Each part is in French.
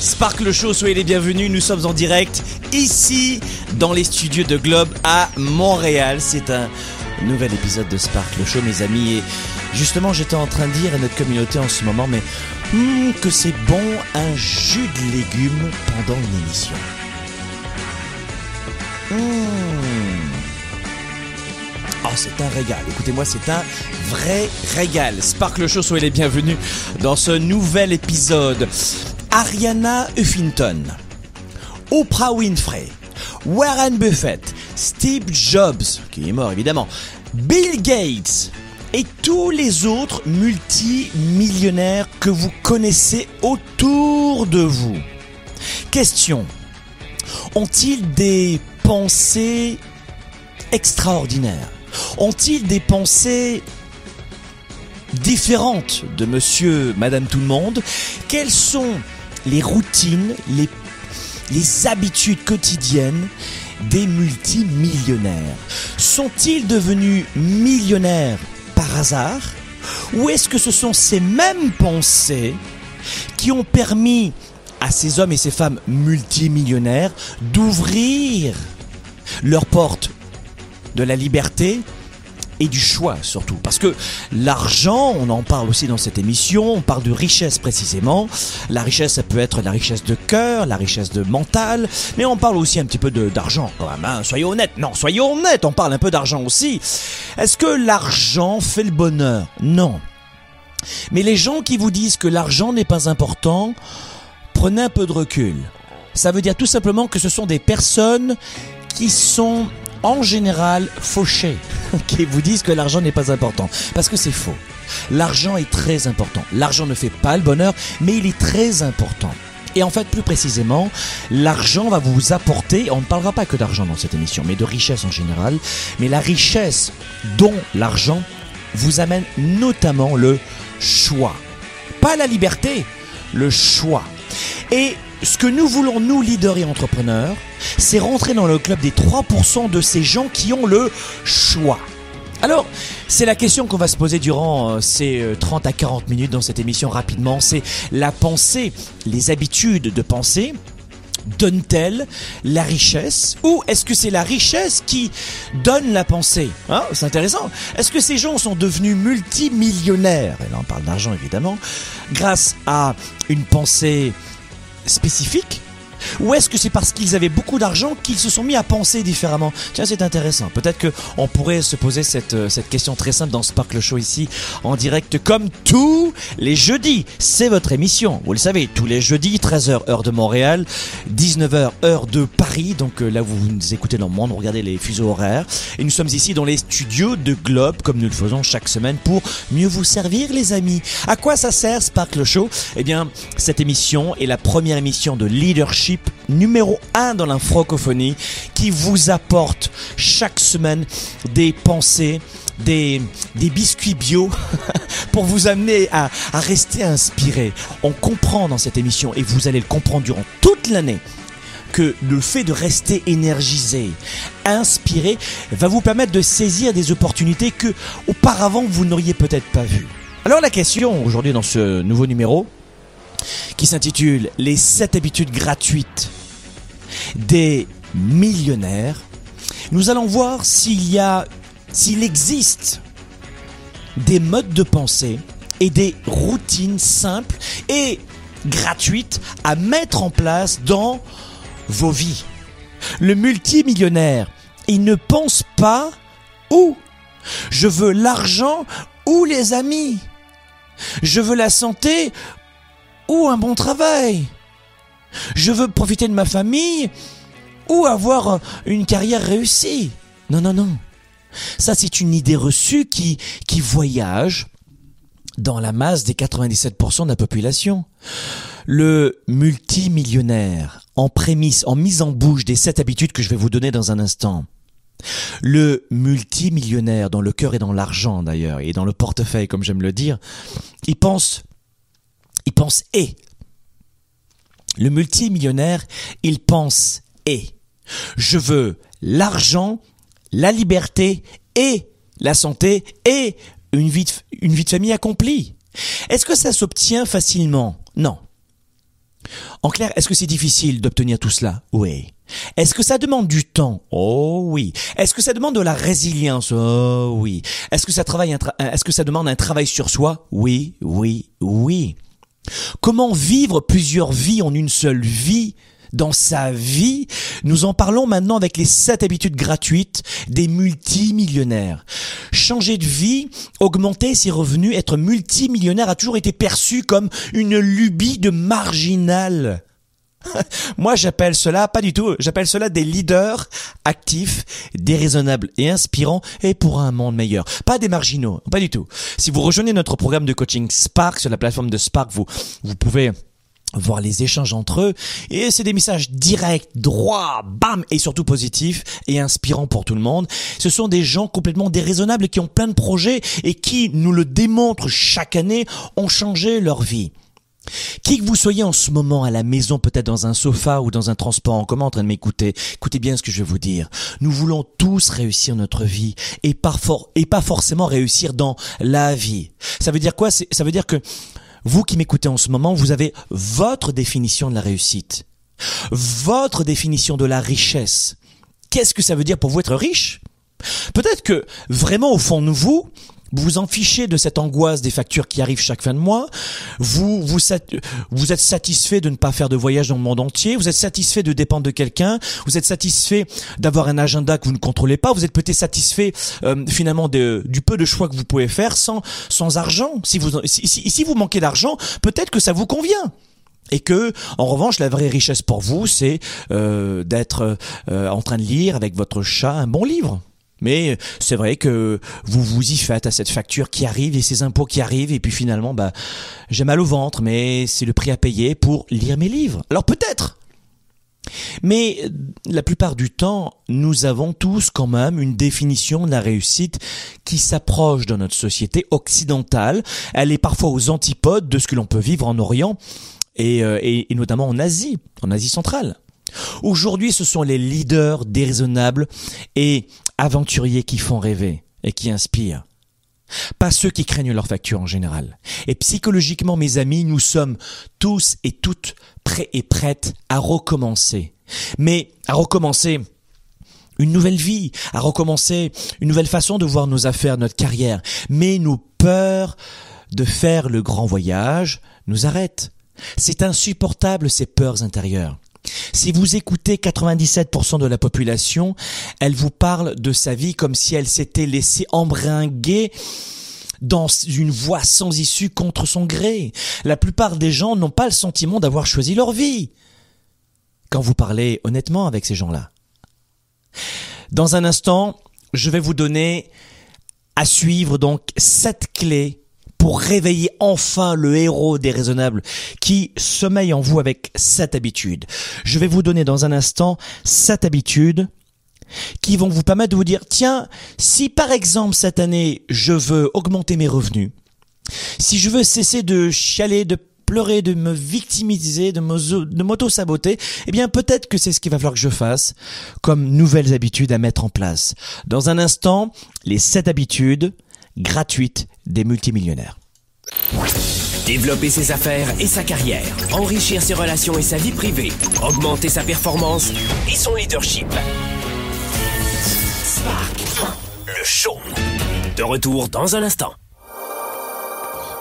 Spark le show, soyez les bienvenus. Nous sommes en direct ici dans les studios de Globe à Montréal. C'est un nouvel épisode de Spark le show, mes amis. Et justement, j'étais en train de dire à notre communauté en ce moment, mais hmm, que c'est bon un jus de légumes pendant une émission. Hmm. Oh, c'est un régal. Écoutez-moi, c'est un vrai régal. Spark le show, soyez les bienvenus dans ce nouvel épisode. Ariana Huffington, Oprah Winfrey, Warren Buffett, Steve Jobs, qui est mort évidemment, Bill Gates et tous les autres multimillionnaires que vous connaissez autour de vous. Question. Ont-ils des pensées extraordinaires? Ont-ils des pensées différentes de monsieur, madame tout le monde? Quelles sont les routines, les, habitudes quotidiennes des multimillionnaires. Sont-ils devenus millionnaires par hasard? Ou est-ce que ce sont ces mêmes pensées qui ont permis à ces hommes et ces femmes multimillionnaires d'ouvrir leurs portes de la liberté, et du choix surtout. Parce que l'argent, on en parle aussi dans cette émission, on parle de richesse précisément. La richesse, ça peut être la richesse de cœur, la richesse de mental, mais on parle aussi un petit peu d'argent quand même. Hein. Soyez honnêtes. Non, soyez honnêtes, on parle un peu d'argent aussi. Est-ce que l'argent fait le bonheur? Non. Mais les gens qui vous disent que l'argent n'est pas important, prenez un peu de recul. Ça veut dire tout simplement que ce sont des personnes qui sont en général fauchés qui vous disent que l'argent n'est pas important. Parce que c'est faux. L'argent est très important. L'argent ne fait pas le bonheur, mais il est très important. Et en fait, plus précisément, l'argent va vous apporter, on ne parlera pas que d'argent dans cette émission, mais de richesse en général, mais la richesse dont l'argent vous amène notamment le choix. Pas la liberté, le choix. Et ce que nous voulons, nous, leaders et entrepreneurs, c'est rentrer dans le club des 3% de ces gens qui ont le choix. Alors, c'est la question qu'on va se poser durant euh, ces 30 euh, à 40 minutes dans cette émission rapidement. C'est la pensée, les habitudes de pensée donne-t-elle la richesse ou est-ce que c'est la richesse qui donne la pensée? Hein C'est intéressant. Est-ce que ces gens sont devenus multimillionnaires? Et là on parle d'argent évidemment, grâce à une pensée spécifique ou est-ce que c'est parce qu'ils avaient beaucoup d'argent qu'ils se sont mis à penser différemment? Tiens, c'est intéressant. Peut-être que on pourrait se poser cette, euh, cette question très simple dans Sparkle Show ici, en direct, comme tous les jeudis. C'est votre émission, vous le savez, tous les jeudis, 13h heure de Montréal, 19h heure de Paris. Donc euh, là, vous nous écoutez dans le monde, regardez les fuseaux horaires. Et nous sommes ici dans les studios de Globe, comme nous le faisons chaque semaine, pour mieux vous servir, les amis. À quoi ça sert Sparkle Show? Eh bien, cette émission est la première émission de leadership numéro 1 dans la francophonie qui vous apporte chaque semaine des pensées, des, des biscuits bio pour vous amener à, rester inspiré. On comprend dans cette émission, et vous allez le comprendre durant toute l'année, que le fait de rester énergisé, inspiré, va vous permettre de saisir des opportunités que auparavant vous n'auriez peut-être pas vues. Alors la question aujourd'hui dans ce nouveau numéro, qui s'intitule Les 7 habitudes gratuites des millionnaires. Nous allons voir s'il y a, s'il existe des modes de pensée et des routines simples et gratuites à mettre en place dans vos vies. Le multimillionnaire Ils ne pensent pas où. Je veux l'argent ou les amis. Je veux la santé ou un bon travail. Je veux profiter de ma famille ou avoir une carrière réussie. Non, non, non. Ça, c'est une idée reçue qui, qui voyage dans la masse des 97% de la population. Le multimillionnaire, en prémisse, en mise en bouche des sept habitudes que je vais vous donner dans un instant. Le multimillionnaire, dans le cœur et dans l'argent d'ailleurs, et dans le portefeuille, comme j'aime le dire, il pense, il pense et. Le multimillionnaire, il pense et. Je veux l'argent, la liberté et la santé et une vie de, famille accomplie. Est-ce que ça s'obtient facilement? Non. En clair, est-ce que c'est difficile d'obtenir tout cela? Oui. Est-ce que ça demande du temps? Oh oui. Est-ce que ça demande de la résilience? Oh oui. Est-ce que ça travaille est-ce que ça demande un travail sur soi? Oui, oui, oui. Comment vivre plusieurs vies en une seule vie dans sa vie? Nous en parlons maintenant avec les sept habitudes gratuites des multimillionnaires. Changer de vie, augmenter ses revenus, être multimillionnaire a toujours été perçu comme une lubie de marginal. Moi, j'appelle cela, pas du tout, j'appelle cela des leaders actifs, déraisonnables et inspirants et pour un monde meilleur. Pas des marginaux, pas du tout. Si vous rejoignez notre programme de coaching Spark sur la plateforme de Spark, vous, vous pouvez voir les échanges entre eux et c'est des messages directs, droits, bam et surtout positifs et inspirants pour tout le monde. Ce sont des gens complètement déraisonnables qui ont plein de projets et qui nous le démontrent chaque année ont changé leur vie. Qui que vous soyez en ce moment à la maison, peut-être dans un sofa ou dans un transport en commun en train de m'écouter, écoutez bien ce que je vais vous dire. Nous voulons tous réussir notre vie et pas, et pas forcément réussir dans la vie. Ça veut dire quoi? Ça veut dire que vous qui m'écoutez en ce moment, vous avez votre définition de la réussite, votre définition de la richesse. Qu'est-ce que ça veut dire pour vous être riche? Peut-être que vraiment au fond de vous, vous vous en fichez de cette angoisse des factures qui arrivent chaque fin de mois. Vous, vous, vous êtes satisfait de ne pas faire de voyage dans le monde entier. Vous êtes satisfait de dépendre de quelqu'un. Vous êtes satisfait d'avoir un agenda que vous ne contrôlez pas. Vous êtes peut-être satisfait euh, finalement de, du peu de choix que vous pouvez faire sans, sans argent. Si vous, si, si, vous manquez d'argent, peut-être que ça vous convient. Et que, en revanche, la vraie richesse pour vous, c'est euh, d'être euh, en train de lire avec votre chat un bon livre. Mais c'est vrai que vous vous y faites à cette facture qui arrive et ces impôts qui arrivent et puis finalement bah j'ai mal au ventre mais c'est le prix à payer pour lire mes livres. Alors peut-être mais la plupart du temps, nous avons tous quand même une définition de la réussite qui s'approche dans notre société occidentale. Elle est parfois aux antipodes de ce que l'on peut vivre en Orient et, euh, et, et notamment en Asie, en Asie centrale. Aujourd'hui, ce sont les leaders déraisonnables et aventuriers qui font rêver et qui inspirent. Pas ceux qui craignent leur facture en général. Et psychologiquement, mes amis, nous sommes tous et toutes prêts et prêtes à recommencer. Mais à recommencer une nouvelle vie, à recommencer une nouvelle façon de voir nos affaires, notre carrière. Mais nos peurs de faire le grand voyage nous arrêtent. C'est insupportable ces peurs intérieures. Si vous écoutez 97% de la population, elle vous parle de sa vie comme si elle s'était laissée embringuer dans une voie sans issue contre son gré. La plupart des gens n'ont pas le sentiment d'avoir choisi leur vie. Quand vous parlez honnêtement avec ces gens-là. Dans un instant, je vais vous donner à suivre donc sept clés pour réveiller enfin le héros déraisonnable qui sommeille en vous avec cette habitude. Je vais vous donner dans un instant cette habitude qui vont vous permettre de vous dire, tiens, si par exemple cette année je veux augmenter mes revenus, si je veux cesser de chialer, de pleurer, de me victimiser, de m'auto-saboter, eh bien peut-être que c'est ce qu'il va falloir que je fasse comme nouvelles habitudes à mettre en place. Dans un instant, les sept habitudes gratuites des multimillionnaires. Développer ses affaires et sa carrière, enrichir ses relations et sa vie privée, augmenter sa performance et son leadership. Spark, le show. De retour dans un instant.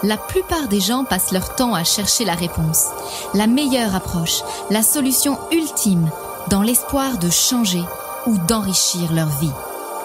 La plupart des gens passent leur temps à chercher la réponse, la meilleure approche, la solution ultime, dans l'espoir de changer ou d'enrichir leur vie.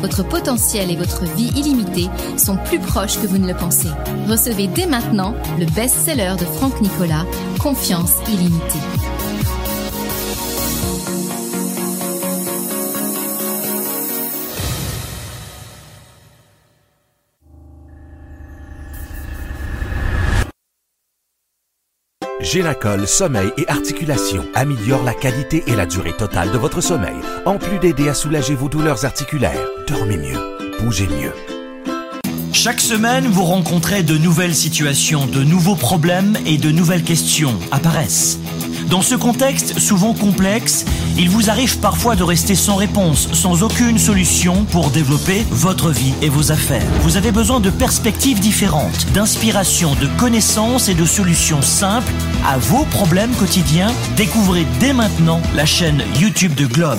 Votre potentiel et votre vie illimitée sont plus proches que vous ne le pensez. Recevez dès maintenant le best-seller de Franck Nicolas, Confiance illimitée. Génacol Sommeil et Articulation améliore la qualité et la durée totale de votre sommeil, en plus d'aider à soulager vos douleurs articulaires. Dormez mieux, bougez mieux. Chaque semaine, vous rencontrez de nouvelles situations, de nouveaux problèmes et de nouvelles questions apparaissent. Dans ce contexte souvent complexe, il vous arrive parfois de rester sans réponse, sans aucune solution pour développer votre vie et vos affaires. Vous avez besoin de perspectives différentes, d'inspiration, de connaissances et de solutions simples à vos problèmes quotidiens. Découvrez dès maintenant la chaîne YouTube de Globe.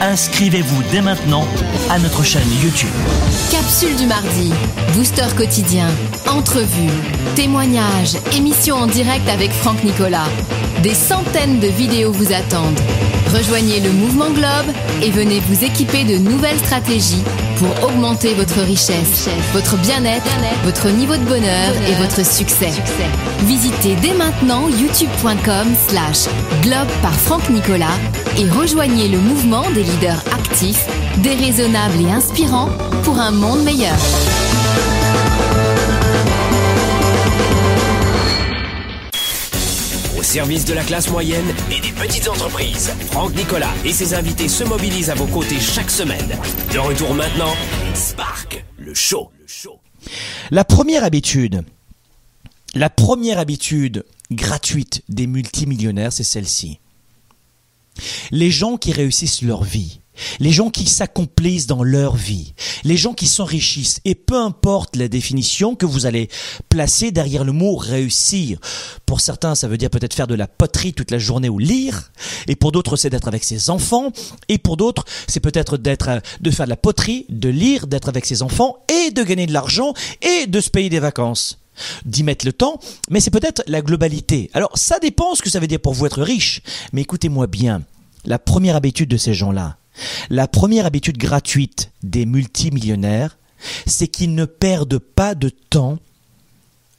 Inscrivez-vous dès maintenant à notre chaîne YouTube. Capsule du mardi, booster quotidien, entrevue, témoignages, émission en direct avec Franck Nicolas. Des centaines de vidéos vous attendent. Rejoignez le mouvement Globe et venez vous équiper de nouvelles stratégies pour augmenter votre richesse, votre bien-être, votre niveau de bonheur et votre succès. Visitez dès maintenant youtube.com slash globe par Franck Nicolas et rejoignez le mouvement des leaders actifs, déraisonnables et inspirants pour un monde meilleur. Service de la classe moyenne et des petites entreprises, Franck Nicolas et ses invités se mobilisent à vos côtés chaque semaine. De retour maintenant, Spark, le show. Le show. La première habitude, la première habitude gratuite des multimillionnaires, c'est celle-ci. Les gens qui réussissent leur vie, les gens qui s'accomplissent dans leur vie, les gens qui s'enrichissent, et peu importe la définition que vous allez placer derrière le mot réussir. Pour certains, ça veut dire peut-être faire de la poterie toute la journée ou lire, et pour d'autres, c'est d'être avec ses enfants, et pour d'autres, c'est peut-être d'être, de faire de la poterie, de lire, d'être avec ses enfants, et de gagner de l'argent, et de se payer des vacances d'y mettre le temps, mais c'est peut-être la globalité. Alors ça dépend ce que ça veut dire pour vous être riche, mais écoutez-moi bien, la première habitude de ces gens-là, la première habitude gratuite des multimillionnaires, c'est qu'ils ne perdent pas de temps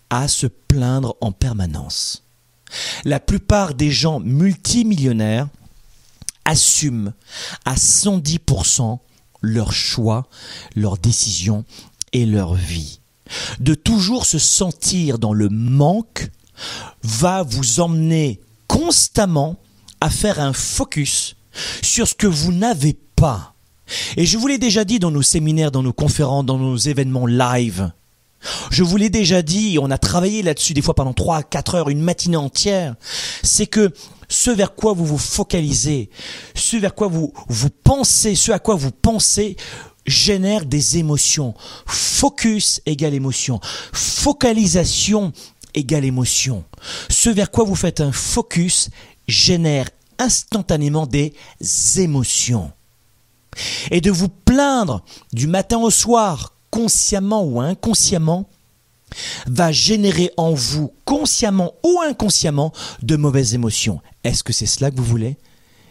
à se plaindre en permanence. La plupart des gens multimillionnaires assument à 110% leurs choix, leurs décisions et leur vie de toujours se sentir dans le manque va vous emmener constamment à faire un focus sur ce que vous n'avez pas. Et je vous l'ai déjà dit dans nos séminaires, dans nos conférences, dans nos événements live. Je vous l'ai déjà dit, on a travaillé là-dessus des fois pendant 3 à 4 heures, une matinée entière. C'est que ce vers quoi vous vous focalisez, ce vers quoi vous, vous pensez, ce à quoi vous pensez, génère des émotions. Focus égale émotion. Focalisation égale émotion. Ce vers quoi vous faites un focus génère instantanément des émotions. Et de vous plaindre du matin au soir, consciemment ou inconsciemment, va générer en vous, consciemment ou inconsciemment, de mauvaises émotions. Est-ce que c'est cela que vous voulez?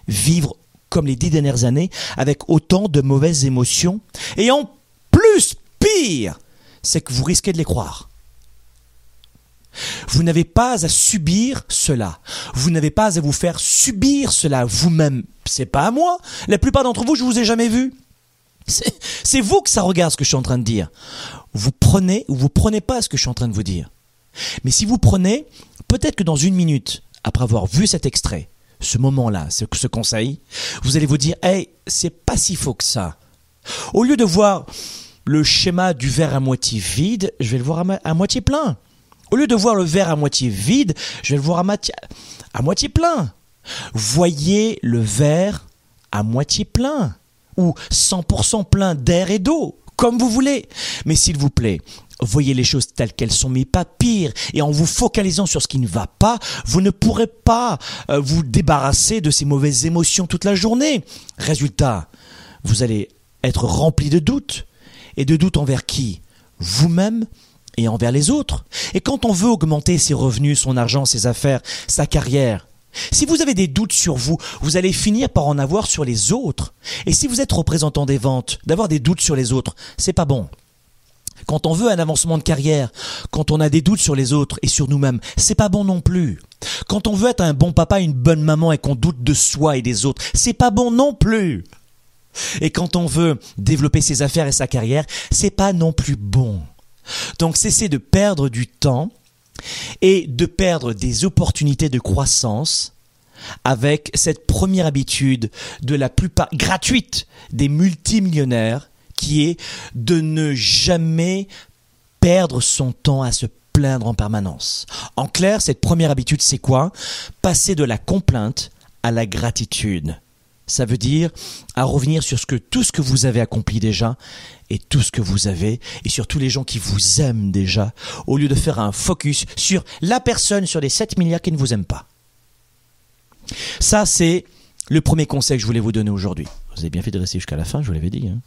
Vivre comme les dix dernières années avec autant de mauvaises émotions? Et en plus, pire, c'est que vous risquez de les croire. Vous n'avez pas à subir cela. Vous n'avez pas à vous faire subir cela vous-même. C'est pas à moi. La plupart d'entre vous, je vous ai jamais vu. C'est vous que ça regarde ce que je suis en train de dire. Vous prenez ou vous prenez pas ce que je suis en train de vous dire. Mais si vous prenez, peut-être que dans une minute, après avoir vu cet extrait, ce moment-là, ce, ce conseil, vous allez vous dire, hey, c'est pas si faux que ça. Au lieu de voir le schéma du verre à moitié vide, je vais le voir à, moitié plein. Au lieu de voir le verre à moitié vide, je vais le voir à, moitié, plein. Voyez le verre à moitié plein ou 100% plein d'air et d'eau, comme vous voulez. Mais s'il vous plaît, voyez les choses telles qu'elles sont, mais pas pire. Et en vous focalisant sur ce qui ne va pas, vous ne pourrez pas euh, vous débarrasser de ces mauvaises émotions toute la journée. Résultat, vous allez être rempli de doutes. Et de doutes envers qui? Vous-même? Et envers les autres. Et quand on veut augmenter ses revenus, son argent, ses affaires, sa carrière, si vous avez des doutes sur vous, vous allez finir par en avoir sur les autres. Et si vous êtes représentant des ventes, d'avoir des doutes sur les autres, c'est pas bon. Quand on veut un avancement de carrière, quand on a des doutes sur les autres et sur nous-mêmes, c'est pas bon non plus. Quand on veut être un bon papa, une bonne maman et qu'on doute de soi et des autres, c'est pas bon non plus. Et quand on veut développer ses affaires et sa carrière, c'est pas non plus bon. Donc cessez de perdre du temps et de perdre des opportunités de croissance avec cette première habitude de la plupart gratuite des multimillionnaires qui est de ne jamais perdre son temps à se plaindre en permanence. En clair, cette première habitude, c'est quoi? Passer de la complainte à la gratitude. Ça veut dire à revenir sur ce que tout ce que vous avez accompli déjà et tout ce que vous avez et sur tous les gens qui vous aiment déjà au lieu de faire un focus sur la personne sur les 7 milliards qui ne vous aiment pas. Ça c'est le premier conseil que je voulais vous donner aujourd'hui. Vous avez bien fait de rester jusqu'à la fin, je vous l'avais dit. Hein.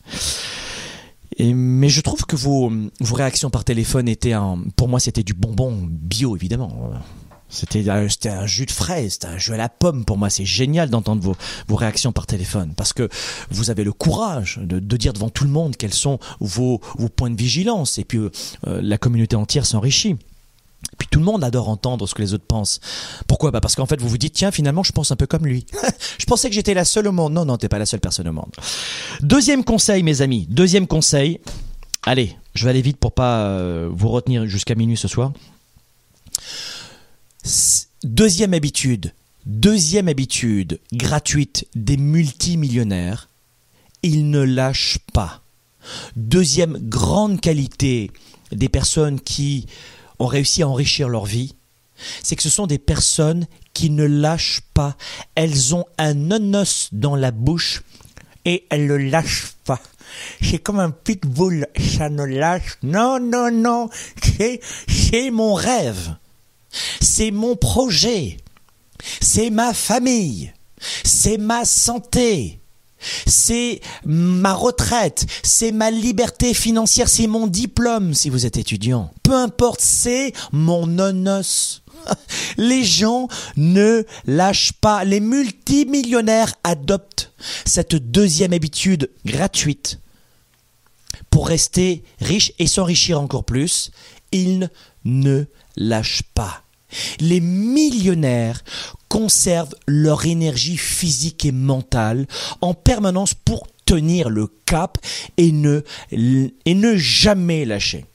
Mais je trouve que vos, vos réactions par téléphone étaient un, pour moi c'était du bonbon bio évidemment. C'était un jus de fraise, c'était un jus à la pomme pour moi. C'est génial d'entendre vos, réactions par téléphone parce que vous avez le courage de, dire devant tout le monde quels sont vos, points de vigilance et puis euh, la communauté entière s'enrichit. Puis tout le monde adore entendre ce que les autres pensent. Pourquoi? Bah Parce qu'en fait vous vous dites tiens finalement je pense un peu comme lui. je pensais que j'étais la seule au monde. Non non t'es pas la seule personne au monde. Deuxième conseil mes amis. Deuxième conseil. Allez je vais aller vite pour pas euh, vous retenir jusqu'à minuit ce soir. Deuxième habitude, deuxième habitude gratuite des multimillionnaires, ils ne lâchent pas. Deuxième grande qualité des personnes qui ont réussi à enrichir leur vie, c'est que ce sont des personnes qui ne lâchent pas. Elles ont un onos dans la bouche et elles ne le lâchent pas. C'est comme un pitbull, ça ne lâche. Non, non, non, c'est mon rêve. C'est mon projet. C'est ma famille. C'est ma santé. C'est ma retraite, c'est ma liberté financière, c'est mon diplôme si vous êtes étudiant. Peu importe, c'est mon nonos. Les gens ne lâchent pas. Les multimillionnaires adoptent cette deuxième habitude gratuite pour rester riches et s'enrichir encore plus. Ils ne lâchent pas. Les millionnaires conservent leur énergie physique et mentale en permanence pour tenir le cap et ne, jamais lâcher.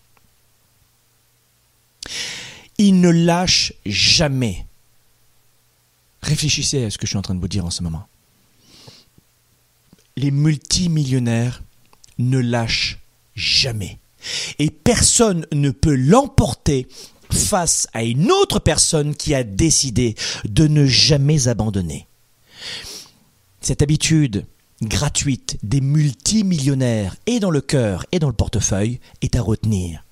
Ils ne lâchent jamais. Réfléchissez à ce que je suis en train de vous dire en ce moment. Les multimillionnaires ne lâchent jamais. Et personne ne peut l'emporter face à une autre personne qui a décidé de ne jamais abandonner. Cette habitude gratuite des multimillionnaires et dans le cœur et dans le portefeuille est à retenir.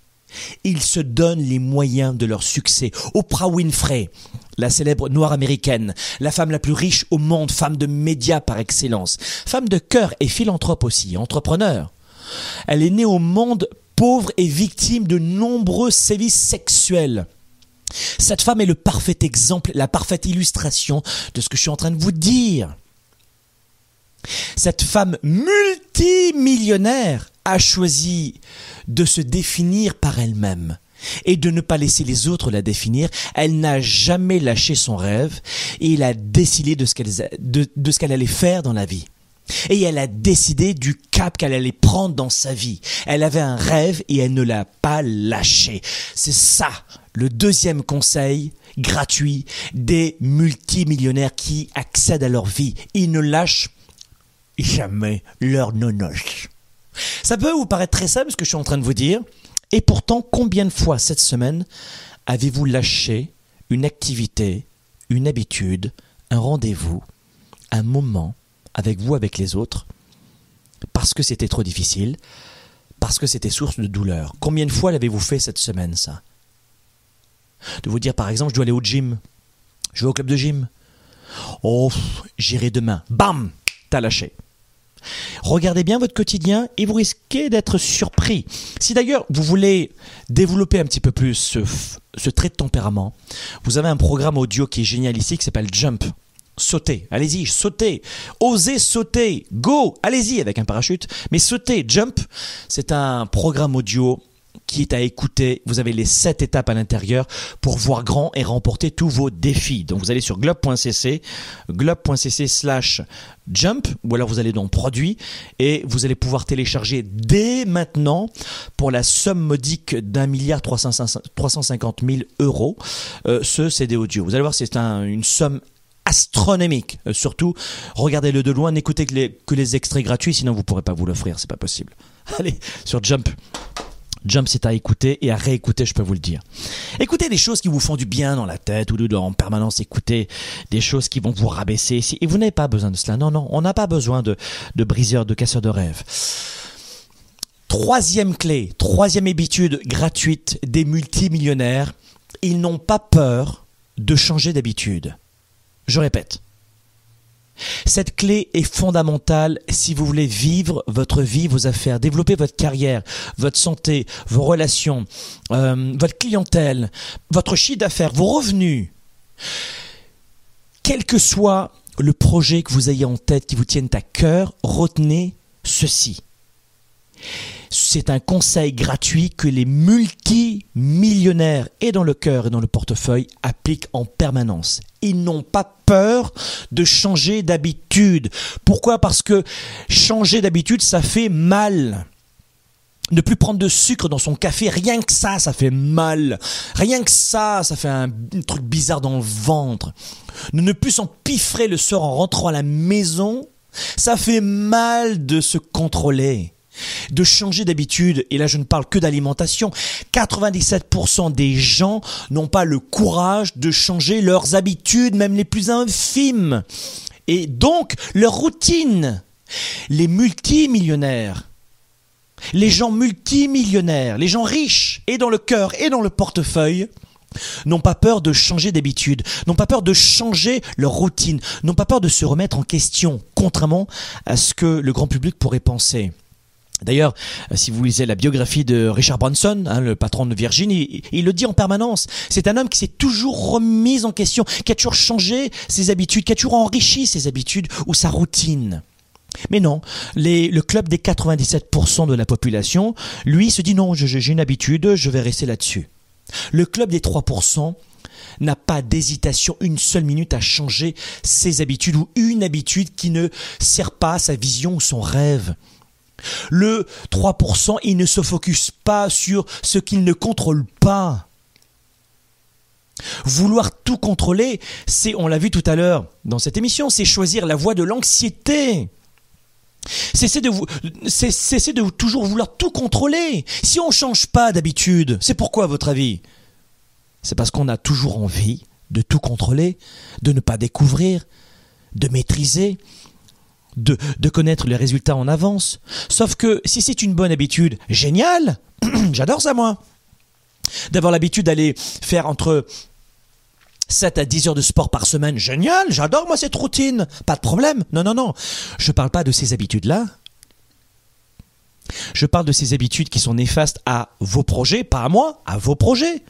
Ils se donnent les moyens de leur succès. Oprah Winfrey, la célèbre noire américaine, la femme la plus riche au monde, femme de médias par excellence, femme de cœur et philanthrope aussi, entrepreneur. Elle est née au monde pauvre et victime de nombreux sévices sexuels. Cette femme est le parfait exemple, la parfaite illustration de ce que je suis en train de vous dire. Cette femme multimillionnaire a choisi de se définir par elle-même et de ne pas laisser les autres la définir. Elle n'a jamais lâché son rêve et elle a décidé de ce qu'elle, de, allait faire dans la vie. Et elle a décidé du cap qu'elle allait prendre dans sa vie. Elle avait un rêve et elle ne l'a pas lâché. C'est ça le deuxième conseil gratuit des multimillionnaires qui accèdent à leur vie. Ils ne lâchent jamais leur nonoche. Ça peut vous paraître très simple ce que je suis en train de vous dire, et pourtant combien de fois cette semaine avez-vous lâché une activité, une habitude, un rendez-vous, un moment avec vous, avec les autres, parce que c'était trop difficile, parce que c'était source de douleur. Combien de fois l'avez-vous fait cette semaine, ça? De vous dire, par exemple, je dois aller au gym, je vais au club de gym. Oh, j'irai demain. Bam T'as lâché. Regardez bien votre quotidien et vous risquez d'être surpris. Si d'ailleurs vous voulez développer un petit peu plus ce, ce, trait de tempérament, vous avez un programme audio qui est génial ici qui s'appelle Jump. Sautez, allez-y, sautez, osez sauter, go, allez-y avec un parachute, mais sautez, jump, c'est un programme audio qui est à écouter. Vous avez les sept étapes à l'intérieur pour voir grand et remporter tous vos défis. Donc vous allez sur globe.cc, globe.cc slash jump, ou alors vous allez dans produit et vous allez pouvoir télécharger dès maintenant pour la somme modique d'un milliard 350 000 euros euh, ce CD audio. Vous allez voir, c'est une somme astronomique. Euh, surtout, regardez-le de loin, n'écoutez que les, que les extraits gratuits, sinon vous ne pourrez pas vous l'offrir, c'est pas possible. Allez, sur Jump. Jump, c'est à écouter et à réécouter, je peux vous le dire. Écoutez des choses qui vous font du bien dans la tête ou en permanence écouter des choses qui vont vous rabaisser. Et vous n'avez pas besoin de cela. Non, non, on n'a pas besoin de, de briseurs, de casseurs de rêves. Troisième clé, troisième habitude gratuite des multimillionnaires, ils n'ont pas peur de changer d'habitude. Je répète. Cette clé est fondamentale si vous voulez vivre votre vie, vos affaires, développer votre carrière, votre santé, vos relations, euh, votre clientèle, votre chiffre d'affaires, vos revenus. Quel que soit le projet que vous ayez en tête, qui vous tienne à cœur, retenez ceci. C'est un conseil gratuit que les multimillionnaires et dans le cœur et dans le portefeuille appliquent en permanence. Ils n'ont pas peur de changer d'habitude. Pourquoi? Parce que changer d'habitude, ça fait mal. Ne plus prendre de sucre dans son café, rien que ça, ça fait mal. Rien que ça, ça fait un, truc bizarre dans le ventre. Ne plus s'empiffrer le soir en rentrant à la maison, ça fait mal de se contrôler de changer d'habitude, et là je ne parle que d'alimentation, 97% des gens n'ont pas le courage de changer leurs habitudes, même les plus infimes, et donc leur routine. Les multimillionnaires, les gens multimillionnaires, les gens riches, et dans le cœur et dans le portefeuille, n'ont pas peur de changer d'habitude, n'ont pas peur de changer leur routine, n'ont pas peur de se remettre en question, contrairement à ce que le grand public pourrait penser. D'ailleurs, euh, si vous lisez la biographie de Richard Branson, hein, le patron de Virgin, il, le dit en permanence. C'est un homme qui s'est toujours remis en question, qui a toujours changé ses habitudes, qui a toujours enrichi ses habitudes ou sa routine. Mais non, le club des 97% de la population, lui, se dit non, j'ai une habitude, je vais rester là-dessus. Le club des 3% n'a pas d'hésitation une seule minute à changer ses habitudes ou une habitude qui ne sert pas sa vision ou son rêve. Le 3%, il ne se focus pas sur ce qu'il ne contrôle pas. Vouloir tout contrôler, c'est, on l'a vu tout à l'heure dans cette émission, c'est choisir la voie de l'anxiété. Cessez de, de toujours vouloir tout contrôler. Si on ne change pas d'habitude, c'est pourquoi à votre avis? C'est parce qu'on a toujours envie de tout contrôler, de ne pas découvrir, de maîtriser, de, connaître les résultats en avance. Sauf que si c'est une bonne habitude, génial J'adore ça moi D'avoir l'habitude d'aller faire entre 7 à 10 heures de sport par semaine, génial, j'adore moi cette routine, pas de problème. Non, non, non, je ne parle pas de ces habitudes-là. Je parle de ces habitudes qui sont néfastes à vos projets, pas à moi, à vos projets.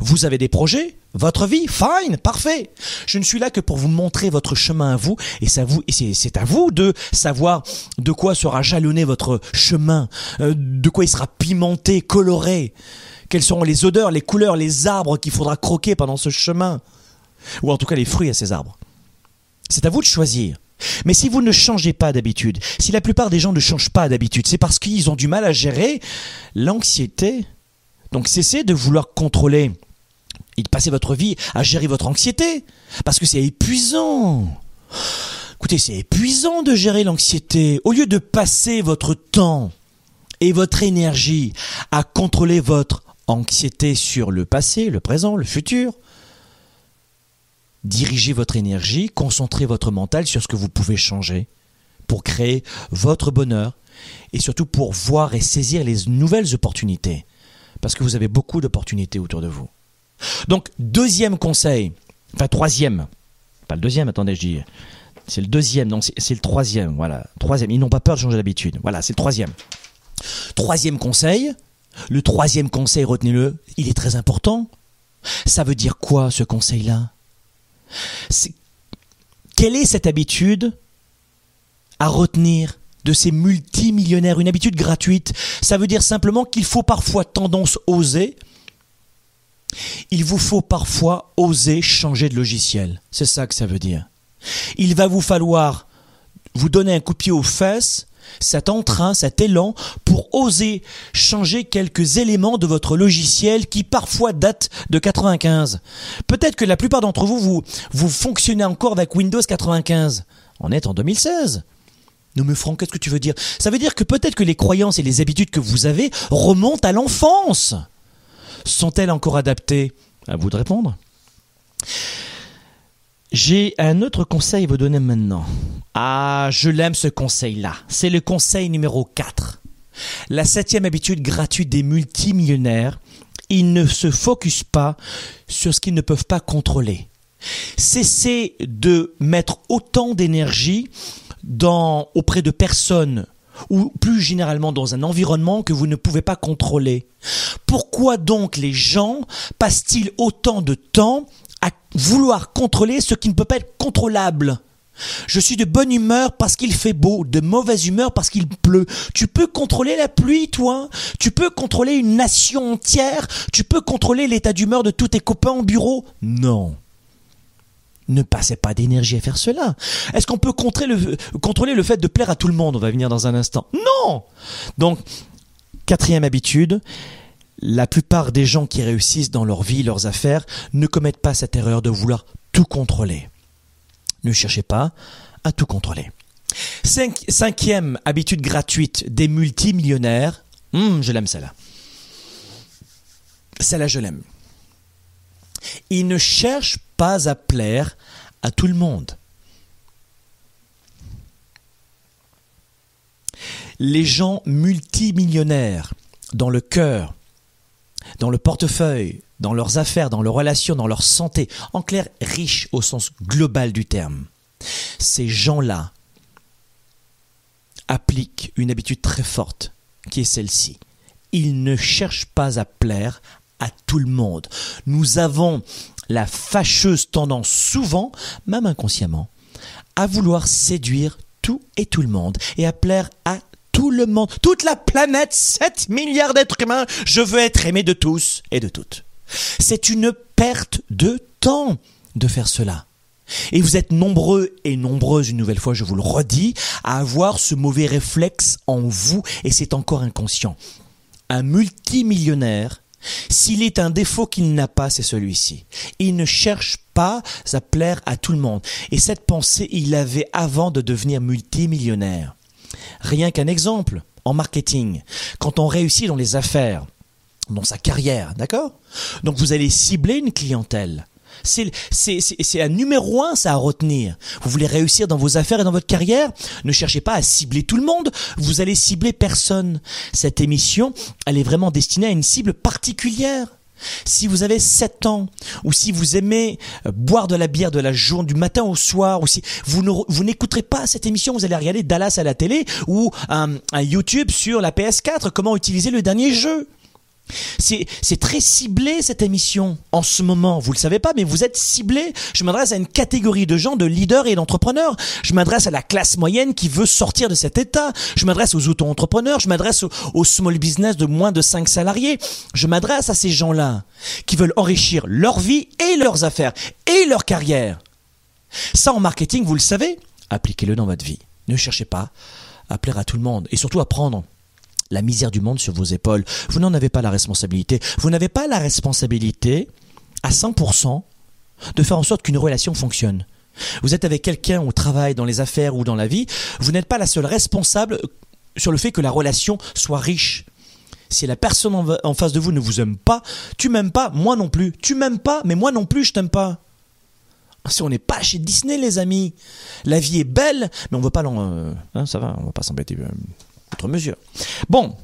Vous avez des projets, votre vie, fine, parfait. Je ne suis là que pour vous montrer votre chemin à vous, et c'est à vous, et c'est à vous de savoir de quoi sera jalonné votre chemin, euh, de quoi il sera pimenté, coloré, quelles seront les odeurs, les couleurs, les arbres qu'il faudra croquer pendant ce chemin, ou en tout cas les fruits à ces arbres. C'est à vous de choisir. Mais si vous ne changez pas d'habitude, si la plupart des gens ne changent pas d'habitude, c'est parce qu'ils ont du mal à gérer l'anxiété. Donc cessez de vouloir contrôler et passer votre vie à gérer votre anxiété, parce que c'est épuisant. Écoutez, c'est épuisant de gérer l'anxiété. Au lieu de passer votre temps et votre énergie à contrôler votre anxiété sur le passé, le présent, le futur, dirigez votre énergie, concentrez votre mental sur ce que vous pouvez changer pour créer votre bonheur et surtout pour voir et saisir les nouvelles opportunités. Parce que vous avez beaucoup d'opportunités autour de vous. Donc, deuxième conseil, enfin troisième, pas le deuxième, attendez, je dis, c'est le deuxième, non, c'est le troisième, voilà, troisième, ils n'ont pas peur de changer d'habitude, voilà, c'est le troisième. Troisième conseil, le troisième conseil, retenez-le, il est très important. Ça veut dire quoi ce conseil-là? Quelle est cette habitude à retenir de ces multimillionnaires? Une habitude gratuite, ça veut dire simplement qu'il faut parfois tendance oser. Il vous faut parfois oser changer de logiciel. C'est ça que ça veut dire. Il va vous falloir vous donner un coup de pied aux fesses cet entrain, cet élan pour oser changer quelques éléments de votre logiciel qui parfois datent de 95. Peut-être que la plupart d'entre vous, vous, fonctionnez encore avec Windows 95. On est en 2016. Nous me Franck, qu'est-ce que tu veux dire? Ça veut dire que peut-être que les croyances et les habitudes que vous avez remontent à l'enfance. Sont-elles encore adaptées À vous de répondre. J'ai un autre conseil à vous donner maintenant. Ah, je l'aime ce conseil-là. C'est le conseil numéro 4. La septième habitude gratuite des multimillionnaires, ils ne se focusent pas sur ce qu'ils ne peuvent pas contrôler. Cessez de mettre autant d'énergie auprès de personnes ou plus généralement dans un environnement que vous ne pouvez pas contrôler. Pourquoi donc les gens passent-ils autant de temps à vouloir contrôler ce qui ne peut pas être contrôlable? Je suis de bonne humeur parce qu'il fait beau, de mauvaise humeur parce qu'il pleut. Tu peux contrôler la pluie, toi? Tu peux contrôler une nation entière? Tu peux contrôler l'état d'humeur de tous tes copains au bureau? Non. Ne passez pas d'énergie à faire cela. Est-ce qu'on peut contrôler le, fait de plaire à tout le monde? On va venir dans un instant. Non Donc, quatrième habitude, la plupart des gens qui réussissent dans leur vie, leurs affaires, ne commettent pas cette erreur de vouloir tout contrôler. Ne cherchez pas à tout contrôler. cinquième habitude gratuite des multimillionnaires. Hum, je l'aime celle-là. Celle-là, je l'aime. Ils ne cherchent pas à plaire à tout le monde. Les gens multimillionnaires, dans le cœur, dans le portefeuille, dans leurs affaires, dans leurs relations, dans leur santé, en clair, riches au sens global du terme. Ces gens-là appliquent une habitude très forte, qui est celle-ci. Ils ne cherchent pas à plaire à tout le monde. Nous avons la fâcheuse tendance, souvent, même inconsciemment, à vouloir séduire tout et tout le monde et à plaire à tout le monde, toute la planète, 7 milliards d'êtres humains, je veux être aimé de tous et de toutes. C'est une perte de temps de faire cela. Et vous êtes nombreux et nombreuses, une nouvelle fois, je vous le redis, à avoir ce mauvais réflexe en vous, et c'est encore inconscient. Un multimillionnaire, s'il est un défaut qu'il n'a pas, c'est celui-ci. Il ne cherche pas à plaire à tout le monde. Et cette pensée, il l'avait avant de devenir multimillionnaire. Rien qu'un exemple en marketing. Quand on réussit dans les affaires, dans sa carrière, d'accord? Donc vous allez cibler une clientèle. C'est un numéro un, ça à retenir. Vous voulez réussir dans vos affaires et dans votre carrière? Ne cherchez pas à cibler tout le monde, vous allez cibler personne. Cette émission, elle est vraiment destinée à une cible particulière. si vous avez 7 ans, ou si vous aimez euh, boire de la bière de la journée, du matin au soir, ou si vous vous n'écouterez pas cette émission, vous allez regarder Dallas à la télé, ou un YouTube sur la PS4, comment utiliser le dernier jeu. C'est très ciblé cette émission en ce moment. Vous le savez pas, mais vous êtes ciblé. Je m'adresse à une catégorie de gens, de leaders et d'entrepreneurs. Je m'adresse à la classe moyenne qui veut sortir de cet état. Je m'adresse aux auto-entrepreneurs. Je m'adresse aux, aux small business de moins de 5 salariés. Je m'adresse à ces gens-là qui veulent enrichir leur vie et leurs affaires et leur carrière. Ça en marketing, vous le savez. Appliquez-le dans votre vie. Ne cherchez pas à plaire à tout le monde et surtout à prendre la misère du monde sur vos épaules. Vous n'en avez pas la responsabilité. Vous n'avez pas la responsabilité à 100% de faire en sorte qu'une relation fonctionne. Vous êtes avec quelqu'un au travail, dans les affaires ou dans la vie, vous n'êtes pas la seule responsable sur le fait que la relation soit riche. Si la personne en face de vous ne vous aime pas, tu m'aimes pas, moi non plus. Tu m'aimes pas, mais moi non plus, je t'aime pas. Si on n'est pas chez Disney, les amis. La vie est belle, mais on veut pas l'en. euh, hein, ça va, on va pas s'embêter euh, outre mesure. Bon,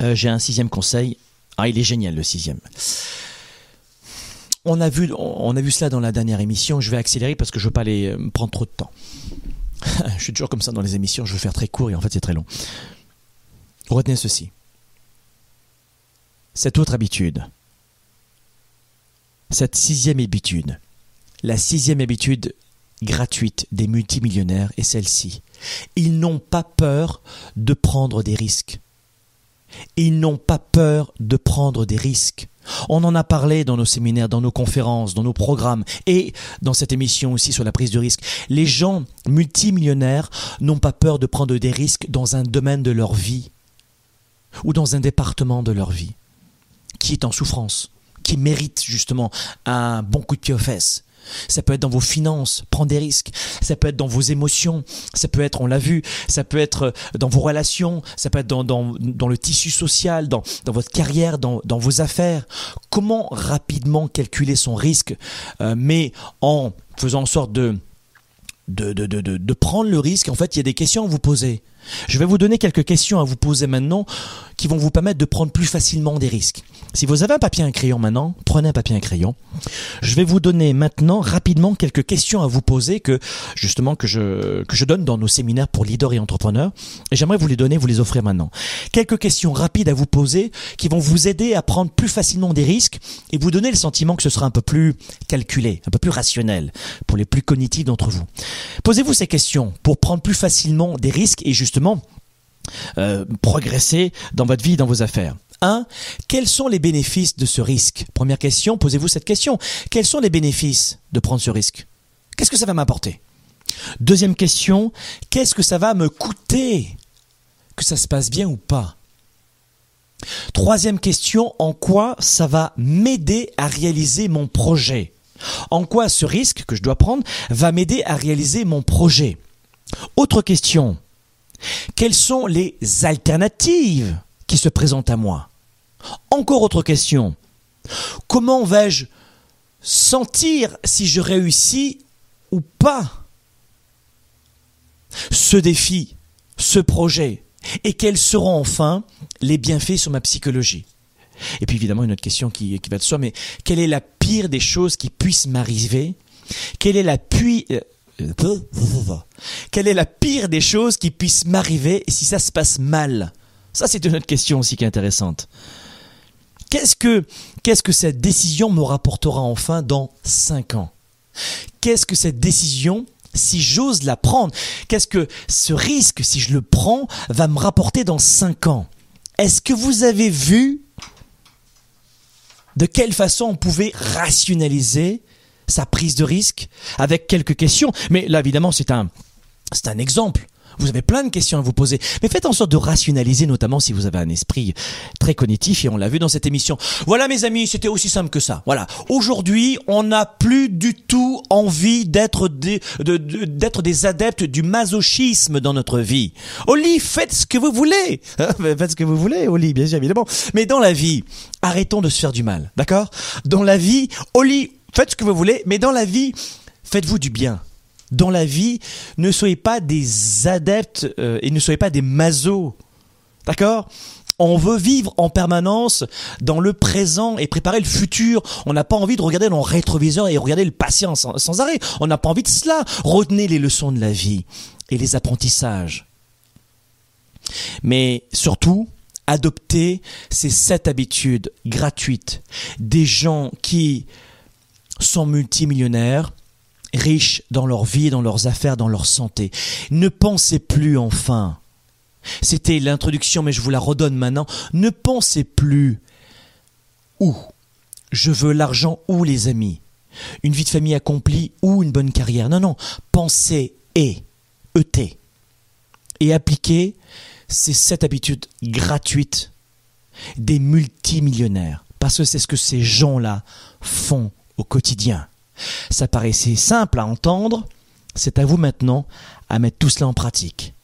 euh, j'ai un sixième conseil. Ah, il est génial le sixième. On a vu, on a vu cela dans la dernière émission. Je vais accélérer parce que je veux pas euh, prendre trop de temps. je suis toujours comme ça dans les émissions. Je veux faire très court et en fait c'est très long. Retenez ceci. Cette autre habitude, cette sixième habitude, la sixième habitude gratuite des multimillionnaires est celle-ci. Ils n'ont pas peur de prendre des risques. Ils n'ont pas peur de prendre des risques. On en a parlé dans nos séminaires, dans nos conférences, dans nos programmes et dans cette émission aussi sur la prise de risque. Les gens multimillionnaires n'ont pas peur de prendre des risques dans un domaine de leur vie ou dans un département de leur vie qui est en souffrance, qui mérite justement un bon coup de pied aux fesses. Ça peut être dans vos finances, prendre des risques. Ça peut être dans vos émotions. Ça peut être, on l'a vu, ça peut être dans vos relations. Ça peut être dans, dans, dans le tissu social, dans, dans votre carrière, dans, dans vos affaires. Comment rapidement calculer son risque, euh, mais en faisant en sorte de, de, de, de, de prendre le risque. En fait, il y a des questions à vous poser. Je vais vous donner quelques questions à vous poser maintenant qui vont vous permettre de prendre plus facilement des risques. Si vous avez un papier et un crayon maintenant, prenez un papier et un crayon. Je vais vous donner maintenant rapidement quelques questions à vous poser que justement que je que je donne dans nos séminaires pour leaders et entrepreneurs et j'aimerais vous les donner, vous les offrir maintenant. Quelques questions rapides à vous poser qui vont vous aider à prendre plus facilement des risques et vous donner le sentiment que ce sera un peu plus calculé, un peu plus rationnel pour les plus cognitifs d'entre vous. Posez-vous ces questions pour prendre plus facilement des risques et justement euh, progresser dans votre vie, dans vos affaires. 1. Quels sont les bénéfices de ce risque? Première question, posez-vous cette question. Quels sont les bénéfices de prendre ce risque? Qu'est-ce que ça va m'apporter? Deuxième question, qu'est-ce que ça va me coûter? Que ça se passe bien ou pas? Troisième question, en quoi ça va m'aider à réaliser mon projet? En quoi ce risque que je dois prendre va m'aider à réaliser mon projet? Autre question, quelles sont les alternatives qui se présentent à moi Encore autre question. Comment vais-je sentir si je réussis ou pas ce défi, ce projet Et quels seront enfin les bienfaits sur ma psychologie? Et puis évidemment une autre question qui, va de soi, mais quelle est la pire des choses qui puissent m'arriver? Quelle est la quelle est la pire des choses qui puissent m'arriver si ça se passe mal? Ça, c'est une autre question aussi qui est intéressante. Qu'est-ce que, qu'est-ce que cette décision me rapportera enfin dans 5 ans? Qu'est-ce que cette décision, si j'ose la prendre, qu'est-ce que ce risque, si je le prends, va me rapporter dans 5 ans? Est-ce que vous avez vu de quelle façon on pouvait rationaliser sa prise de risque avec quelques questions. Mais là, évidemment, c'est un, c'est un exemple. Vous avez plein de questions à vous poser, mais faites en sorte de rationaliser, notamment si vous avez un esprit très cognitif, et on l'a vu dans cette émission. Voilà, mes amis, c'était aussi simple que ça. Voilà. Aujourd'hui, on n'a plus du tout envie d'être des, de- d'être des adeptes du masochisme dans notre vie. Oli, faites ce que vous voulez. faites ce que vous voulez, Oli, bien sûr, évidemment. Mais dans la vie, arrêtons de se faire du mal, d'accord? Dans la vie, Oli, faites ce que vous voulez, mais dans la vie, faites-vous du bien. Dans la vie, ne soyez pas des adeptes euh, et ne soyez pas des masos. D'accord? On veut vivre en permanence dans le présent et préparer le futur. On n'a pas envie de regarder dans le rétroviseur et regarder le passé sans, sans arrêt. On n'a pas envie de cela. Retenez les leçons de la vie et les apprentissages. Mais surtout, adoptez ces sept habitudes gratuites des gens qui sont multimillionnaires, riches dans leur vie, dans leurs affaires, dans leur santé. Ne pensez plus enfin c'était l'introduction, mais je vous la redonne maintenant. Ne pensez plus où je veux l'argent ou les amis, une vie de famille accomplie ou une bonne carrière. Non, non, pensez et, ET, et appliquez ces sept habitudes gratuites des multimillionnaires, parce que c'est ce que ces gens-là font au quotidien. Ça paraissait simple à entendre, c'est à vous maintenant à mettre tout cela en pratique.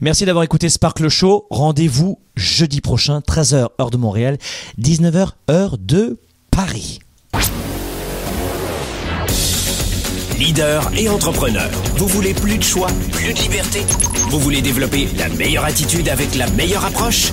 Merci d'avoir écouté Sparkle Show. Rendez-vous jeudi prochain, 13h heure de Montréal, 19h heure de Paris. Leader et entrepreneur, vous voulez plus de choix, plus de liberté? Vous voulez développer la meilleure attitude avec la meilleure approche?